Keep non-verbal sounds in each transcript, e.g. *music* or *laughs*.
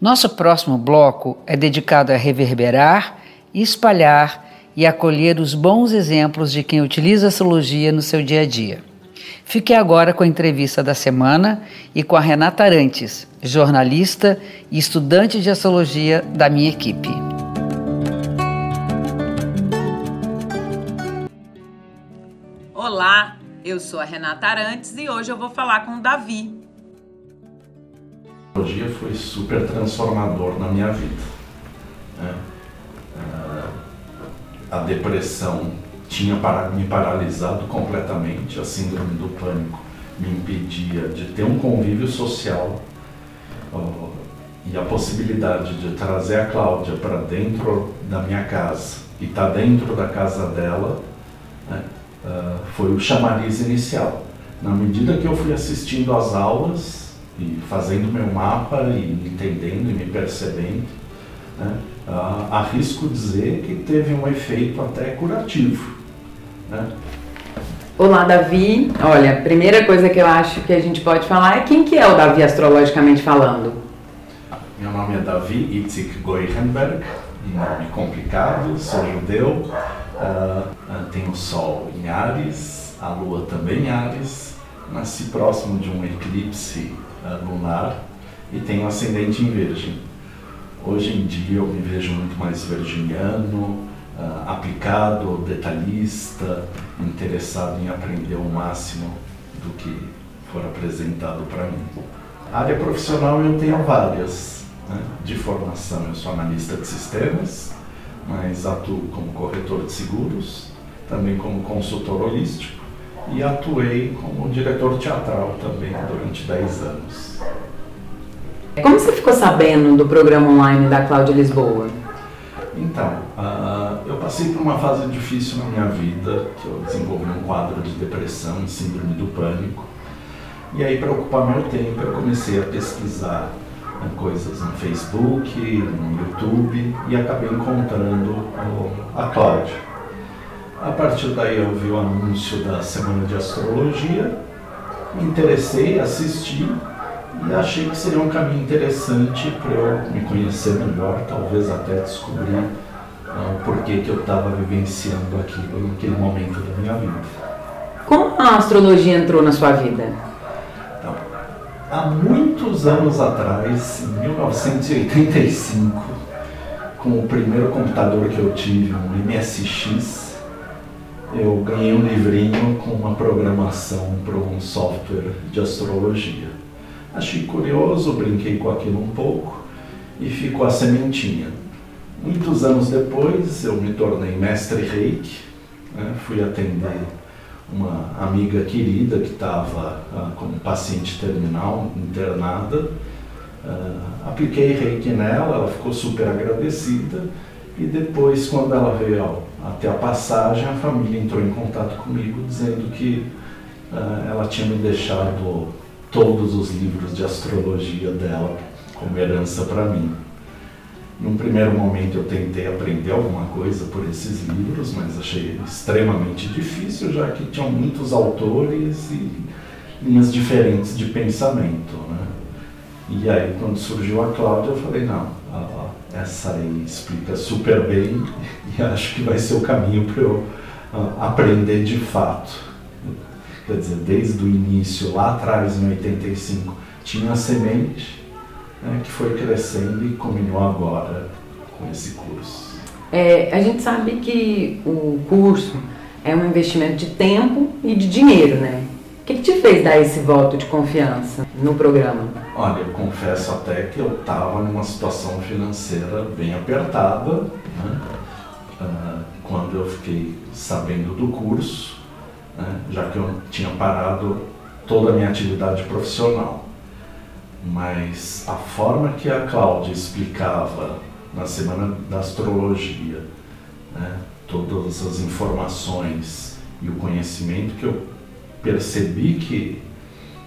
Nosso próximo bloco é dedicado a reverberar, espalhar e acolher os bons exemplos de quem utiliza a astrologia no seu dia a dia. Fique agora com a entrevista da semana e com a Renata Arantes, jornalista e estudante de astrologia da minha equipe. Olá, eu sou a Renata Arantes e hoje eu vou falar com o Davi, foi super transformador na minha vida. Né? Ah, a depressão tinha me paralisado completamente, a síndrome do pânico me impedia de ter um convívio social e a possibilidade de trazer a Cláudia para dentro da minha casa e estar tá dentro da casa dela né, ah, foi o chamariz inicial. Na medida que eu fui assistindo às aulas, e fazendo meu mapa e entendendo e me percebendo, né, ah, arrisco dizer que teve um efeito até curativo. Né? Olá, Davi. Olha, a primeira coisa que eu acho que a gente pode falar é quem que é o Davi astrologicamente falando. Meu nome é Davi Itzik Goirenberg, nome complicado, sou judeu, uh, tenho o Sol em Ares, a Lua também em Ares, nasci próximo de um eclipse lunar e tenho ascendente em Virgem. Hoje em dia eu me vejo muito mais virginiano, uh, aplicado, detalhista, interessado em aprender o máximo do que for apresentado para mim. Área profissional eu tenho várias. Né? De formação eu sou analista de sistemas, mas atuo como corretor de seguros, também como consultor holístico e atuei como diretor teatral também durante 10 anos. Como você ficou sabendo do programa online da Cláudia Lisboa? Então, uh, eu passei por uma fase difícil na minha vida, que eu desenvolvi um quadro de depressão e síndrome do pânico. E aí, para ocupar meu tempo, eu comecei a pesquisar né, coisas no Facebook, no YouTube e acabei encontrando a Cláudia. A partir daí eu vi o anúncio da Semana de Astrologia, me interessei, assisti e achei que seria um caminho interessante para eu me conhecer melhor, talvez até descobrir uh, o porquê que eu estava vivenciando aquilo naquele momento da minha vida. Como a astrologia entrou na sua vida? Então, há muitos anos atrás, em 1985, com o primeiro computador que eu tive, um MSX, eu ganhei um livrinho com uma programação para um software de astrologia. Achei curioso, brinquei com aquilo um pouco e ficou a sementinha. Muitos anos depois eu me tornei mestre reiki, né? fui atender uma amiga querida que estava ah, como paciente terminal, internada. Ah, apliquei reiki nela, ela ficou super agradecida e depois, quando ela veio até a passagem, a família entrou em contato comigo dizendo que uh, ela tinha me deixado todos os livros de astrologia dela como herança para mim. Num primeiro momento eu tentei aprender alguma coisa por esses livros, mas achei extremamente difícil, já que tinham muitos autores e linhas diferentes de pensamento. Né? E aí, quando surgiu a Cláudia, eu falei: não, essa aí explica super bem *laughs* e acho que vai ser o caminho para eu uh, aprender de fato. Quer dizer, desde o início, lá atrás, em 85, tinha a semente né, que foi crescendo e culminou agora com esse curso. É, a gente sabe que o curso é um investimento de tempo e de dinheiro, né? Que, que te fez dar esse voto de confiança no programa? Olha, eu confesso até que eu estava numa situação financeira bem apertada, né? uh, quando eu fiquei sabendo do curso, né? já que eu tinha parado toda a minha atividade profissional. mas a forma que a Cláudia explicava na semana da astrologia, né, todas as informações e o conhecimento que eu percebi que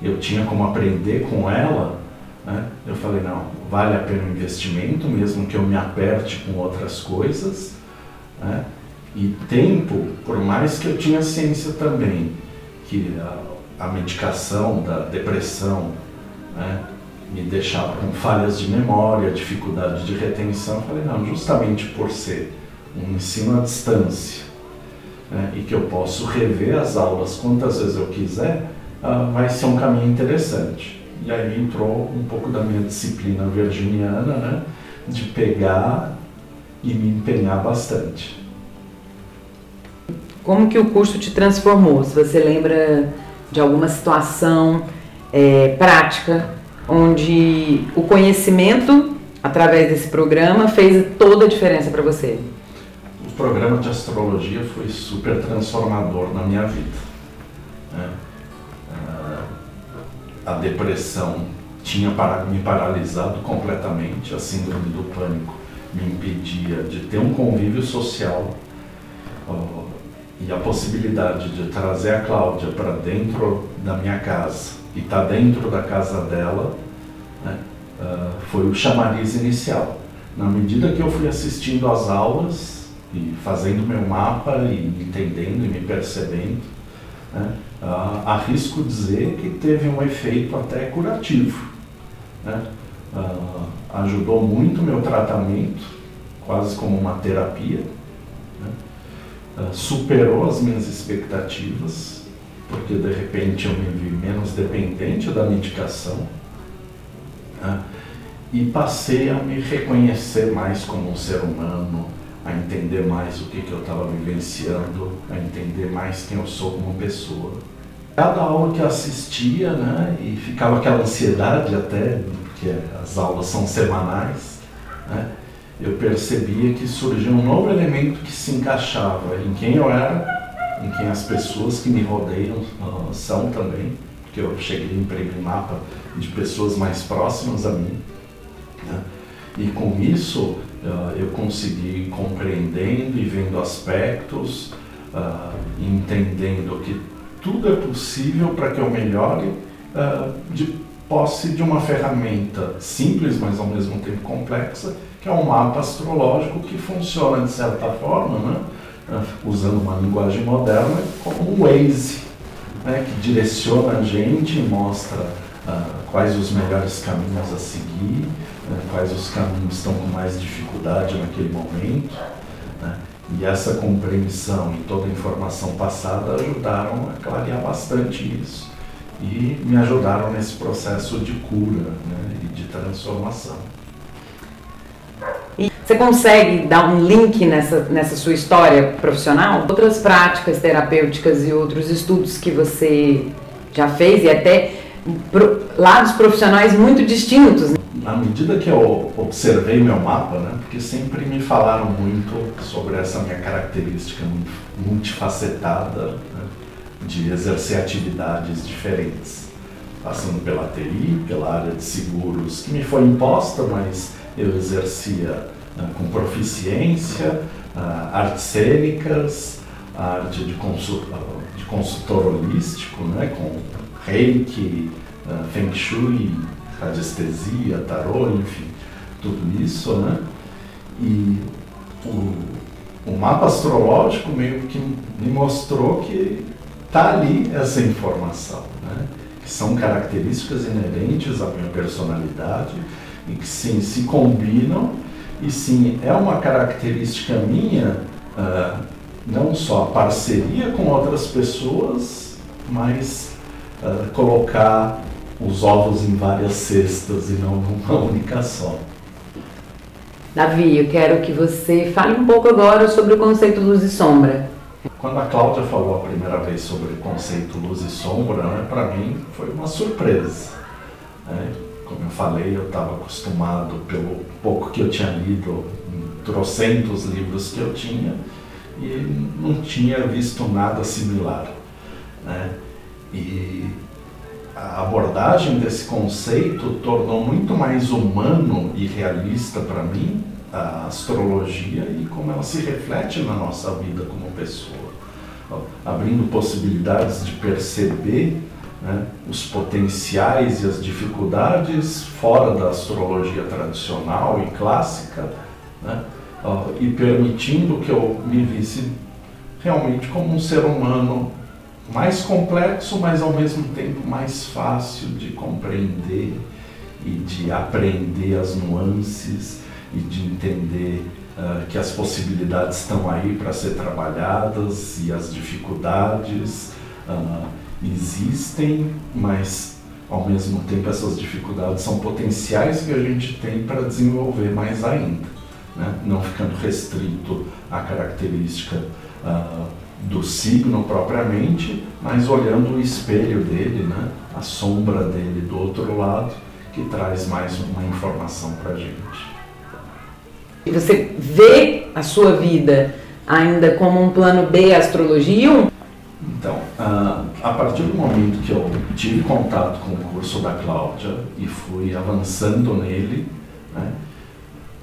eu tinha como aprender com ela, né, eu falei, não, vale a pena o investimento, mesmo que eu me aperte com outras coisas. Né, e tempo, por mais que eu tinha ciência também, que a, a medicação da depressão né, me deixava com falhas de memória, dificuldade de retenção, eu falei, não, justamente por ser um ensino à distância né, e que eu posso rever as aulas quantas vezes eu quiser, uh, vai ser um caminho interessante. E aí entrou um pouco da minha disciplina virginiana, né, de pegar e me empenhar bastante. Como que o curso te transformou? Se você lembra de alguma situação é, prática onde o conhecimento através desse programa fez toda a diferença para você? Programa de astrologia foi super transformador na minha vida. Né? A depressão tinha me paralisado completamente, a síndrome do pânico me impedia de ter um convívio social e a possibilidade de trazer a Cláudia para dentro da minha casa e estar tá dentro da casa dela né, uh, foi o chamariz inicial. Na medida que eu fui assistindo às aulas e fazendo meu mapa e entendendo e me percebendo, né, uh, arrisco dizer que teve um efeito até curativo. Né? Uh, ajudou muito meu tratamento, quase como uma terapia. Né? Uh, superou as minhas expectativas, porque de repente eu me vi menos dependente da medicação. Né? E passei a me reconhecer mais como um ser humano, a entender mais o que, que eu estava vivenciando, a entender mais quem eu sou como pessoa. Cada aula que eu assistia, né, e ficava aquela ansiedade até, porque as aulas são semanais, né, eu percebia que surgia um novo elemento que se encaixava em quem eu era, em quem as pessoas que me rodeiam uh, são também, porque eu cheguei a imprimir mapa de pessoas mais próximas a mim. Né, e com isso uh, eu consegui compreendendo e vendo aspectos, uh, entendendo que tudo é possível para que eu melhore uh, de posse de uma ferramenta simples, mas ao mesmo tempo complexa, que é um mapa astrológico que funciona de certa forma, né? usando uma linguagem moderna, como um Waze, né? que direciona a gente mostra uh, quais os melhores caminhos a seguir, né? quais os caminhos estão com mais dificuldade naquele momento. Né? E essa compreensão e toda a informação passada ajudaram a clarear bastante isso e me ajudaram nesse processo de cura né, e de transformação. Você consegue dar um link nessa, nessa sua história profissional? Outras práticas terapêuticas e outros estudos que você já fez e até lados profissionais muito distintos? À medida que eu observei meu mapa, né, porque sempre me falaram muito sobre essa minha característica multifacetada né, de exercer atividades diferentes, passando pela TI, pela área de seguros, que me foi imposta, mas eu exercia né, com proficiência, uh, artes cênicas, a arte de, consultor, de consultor holístico, né, com reiki, uh, feng shui, radiestesia, tarô, enfim, tudo isso, né? E o, o mapa astrológico meio que me mostrou que está ali essa informação, né? Que são características inerentes à minha personalidade e que sim, se combinam e sim, é uma característica minha, uh, não só a parceria com outras pessoas, mas uh, colocar os ovos em várias cestas e não numa *laughs* única só. Davi, eu quero que você fale um pouco agora sobre o conceito luz e sombra. Quando a Cláudia falou a primeira vez sobre o conceito luz e sombra, né, para mim foi uma surpresa. Né? Como eu falei, eu estava acostumado, pelo pouco que eu tinha lido, trocentos livros que eu tinha, e não tinha visto nada similar. Né? E a abordagem desse conceito tornou muito mais humano e realista para mim a astrologia e como ela se reflete na nossa vida como pessoa, abrindo possibilidades de perceber né, os potenciais e as dificuldades fora da astrologia tradicional e clássica, né, e permitindo que eu me visse realmente como um ser humano mais complexo, mas ao mesmo tempo mais fácil de compreender e de aprender as nuances e de entender uh, que as possibilidades estão aí para ser trabalhadas e as dificuldades uh, existem, mas ao mesmo tempo essas dificuldades são potenciais que a gente tem para desenvolver mais ainda, né? não ficando restrito à característica uh, do signo propriamente, mas olhando o espelho dele, né? a sombra dele do outro lado, que traz mais uma informação para a gente. E você vê a sua vida ainda como um plano B astrologia? Então, uh, a partir do momento que eu tive contato com o curso da Cláudia e fui avançando nele, né,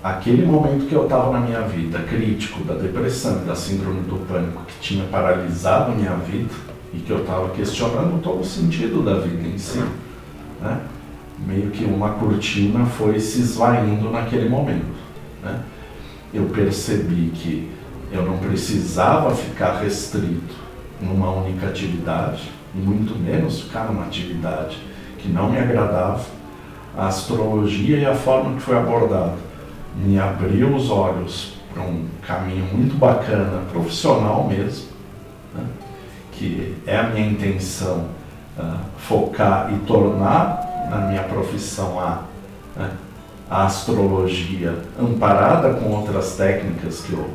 aquele momento que eu estava na minha vida crítico da depressão e da síndrome do pânico que tinha paralisado minha vida e que eu estava questionando todo o sentido da vida em si, né, meio que uma cortina foi se esvaindo naquele momento. Né? Eu percebi que eu não precisava ficar restrito numa única atividade, muito menos ficar numa atividade que não me agradava. A astrologia e a forma que foi abordada me abriu os olhos para um caminho muito bacana, profissional mesmo, né? que é a minha intenção uh, focar e tornar na minha profissão a né? a astrologia amparada com outras técnicas que eu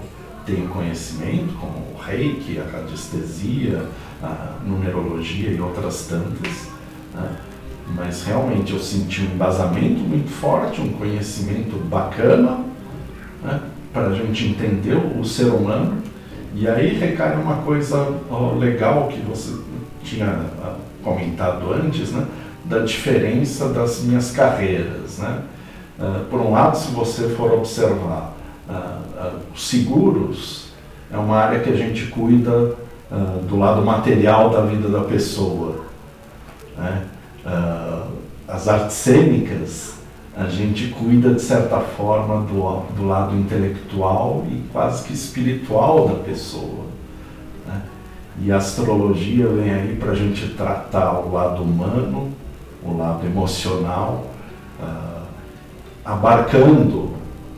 tenho conhecimento, como o reiki, a radiestesia, a numerologia e outras tantas. Né? Mas realmente eu senti um embasamento muito forte, um conhecimento bacana né? para a gente entender o ser humano. E aí recai uma coisa legal que você tinha ah, comentado antes, né? da diferença das minhas carreiras. Né? Uh, por um lado, se você for observar, uh, uh, seguros é uma área que a gente cuida do lado material da vida da pessoa. Né? As artes cênicas, a gente cuida de certa forma do, do lado intelectual e quase que espiritual da pessoa. Né? E a astrologia vem aí para a gente tratar o lado humano, o lado emocional. Uh, abarcando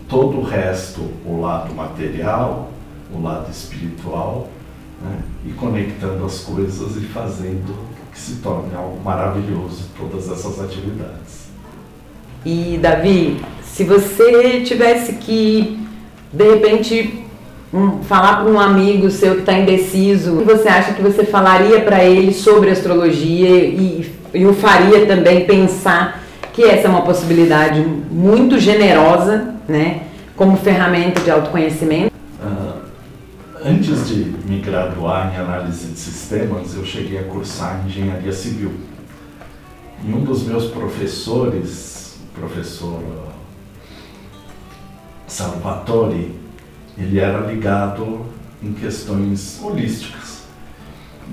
todo o resto, o lado material, o lado espiritual, né? e conectando as coisas e fazendo que se torne algo maravilhoso todas essas atividades. E Davi, se você tivesse que de repente um, falar para um amigo seu que está indeciso, o que você acha que você falaria para ele sobre astrologia e, e o faria também pensar que essa é uma possibilidade muito generosa, né, como ferramenta de autoconhecimento. Antes de me graduar em análise de sistemas, eu cheguei a cursar engenharia civil. E um dos meus professores, o professor Salvatore, ele era ligado em questões holísticas.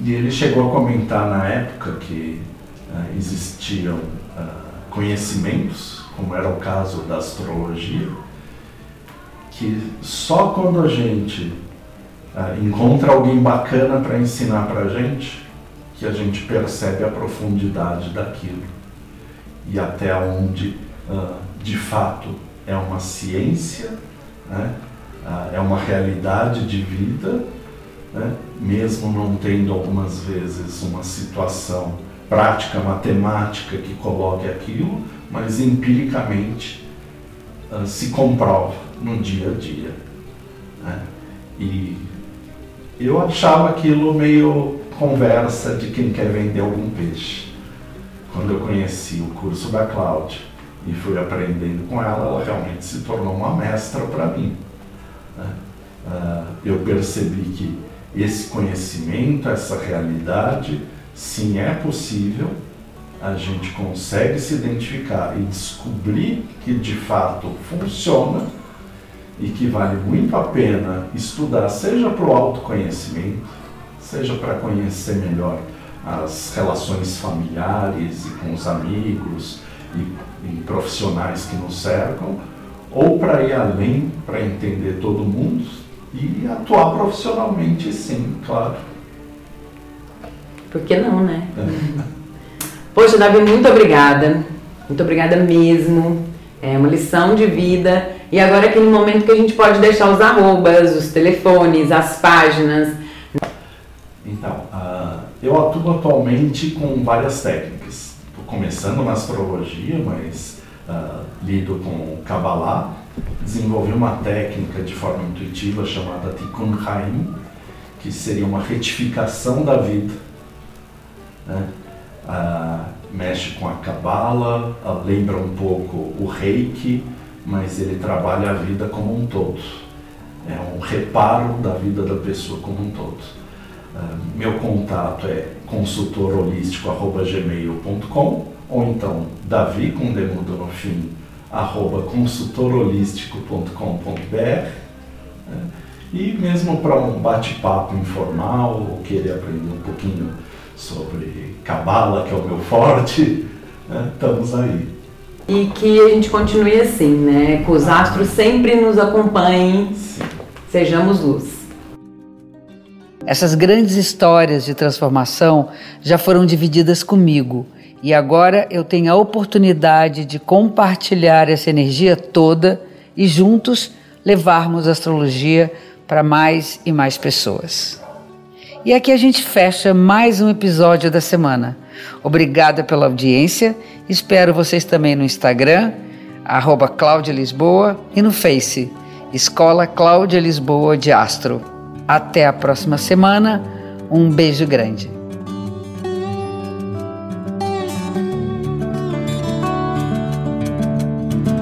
E ele chegou a comentar na época que uh, existiam uh, conhecimentos, como era o caso da astrologia, que só quando a gente uh, encontra alguém bacana para ensinar para a gente, que a gente percebe a profundidade daquilo e até onde, uh, de fato, é uma ciência, né? uh, é uma realidade de vida, né? mesmo não tendo algumas vezes uma situação prática matemática que coloque aquilo, mas empiricamente se comprova no dia a dia. Né? E eu achava aquilo meio conversa de quem quer vender algum peixe. Quando eu conheci o curso da Cláudia e fui aprendendo com ela, ela realmente se tornou uma mestra para mim. Né? Uh, eu percebi que esse conhecimento, essa realidade, sim, é possível, a gente consegue se identificar e descobrir que de fato funciona e que vale muito a pena estudar, seja para o autoconhecimento, seja para conhecer melhor as relações familiares e com os amigos e, e profissionais que nos cercam, ou para ir além, para entender todo mundo e atuar profissionalmente, sim, claro. Por que não, né? É. *laughs* Poxa, Davi, muito obrigada. Muito obrigada mesmo. É uma lição de vida. E agora é aquele momento que a gente pode deixar os arrobas, os telefones, as páginas. Então, uh, eu atuo atualmente com várias técnicas. Estou começando na astrologia, mas uh, lido com Kabbalah. Desenvolvi uma técnica de forma intuitiva chamada Tikkun Haim, que seria uma retificação da vida né? Ah, mexe com a cabala, ah, lembra um pouco o reiki, mas ele trabalha a vida como um todo. É um reparo da vida da pessoa como um todo. Ah, meu contato é consultorholístico.gmail.com ou então Davi com demudo no fim arroba consultorholístico.com.br né? e mesmo para um bate-papo informal ou querer aprender um pouquinho sobre cabala, que é o meu forte, né? estamos aí. E que a gente continue assim, né? Que os astros sempre nos acompanhem, sejamos luz. Essas grandes histórias de transformação já foram divididas comigo e agora eu tenho a oportunidade de compartilhar essa energia toda e juntos levarmos a astrologia para mais e mais pessoas. E aqui a gente fecha mais um episódio da semana. Obrigada pela audiência. Espero vocês também no Instagram, Cláudia Lisboa, e no Face, Escola Cláudia Lisboa de Astro. Até a próxima semana. Um beijo grande.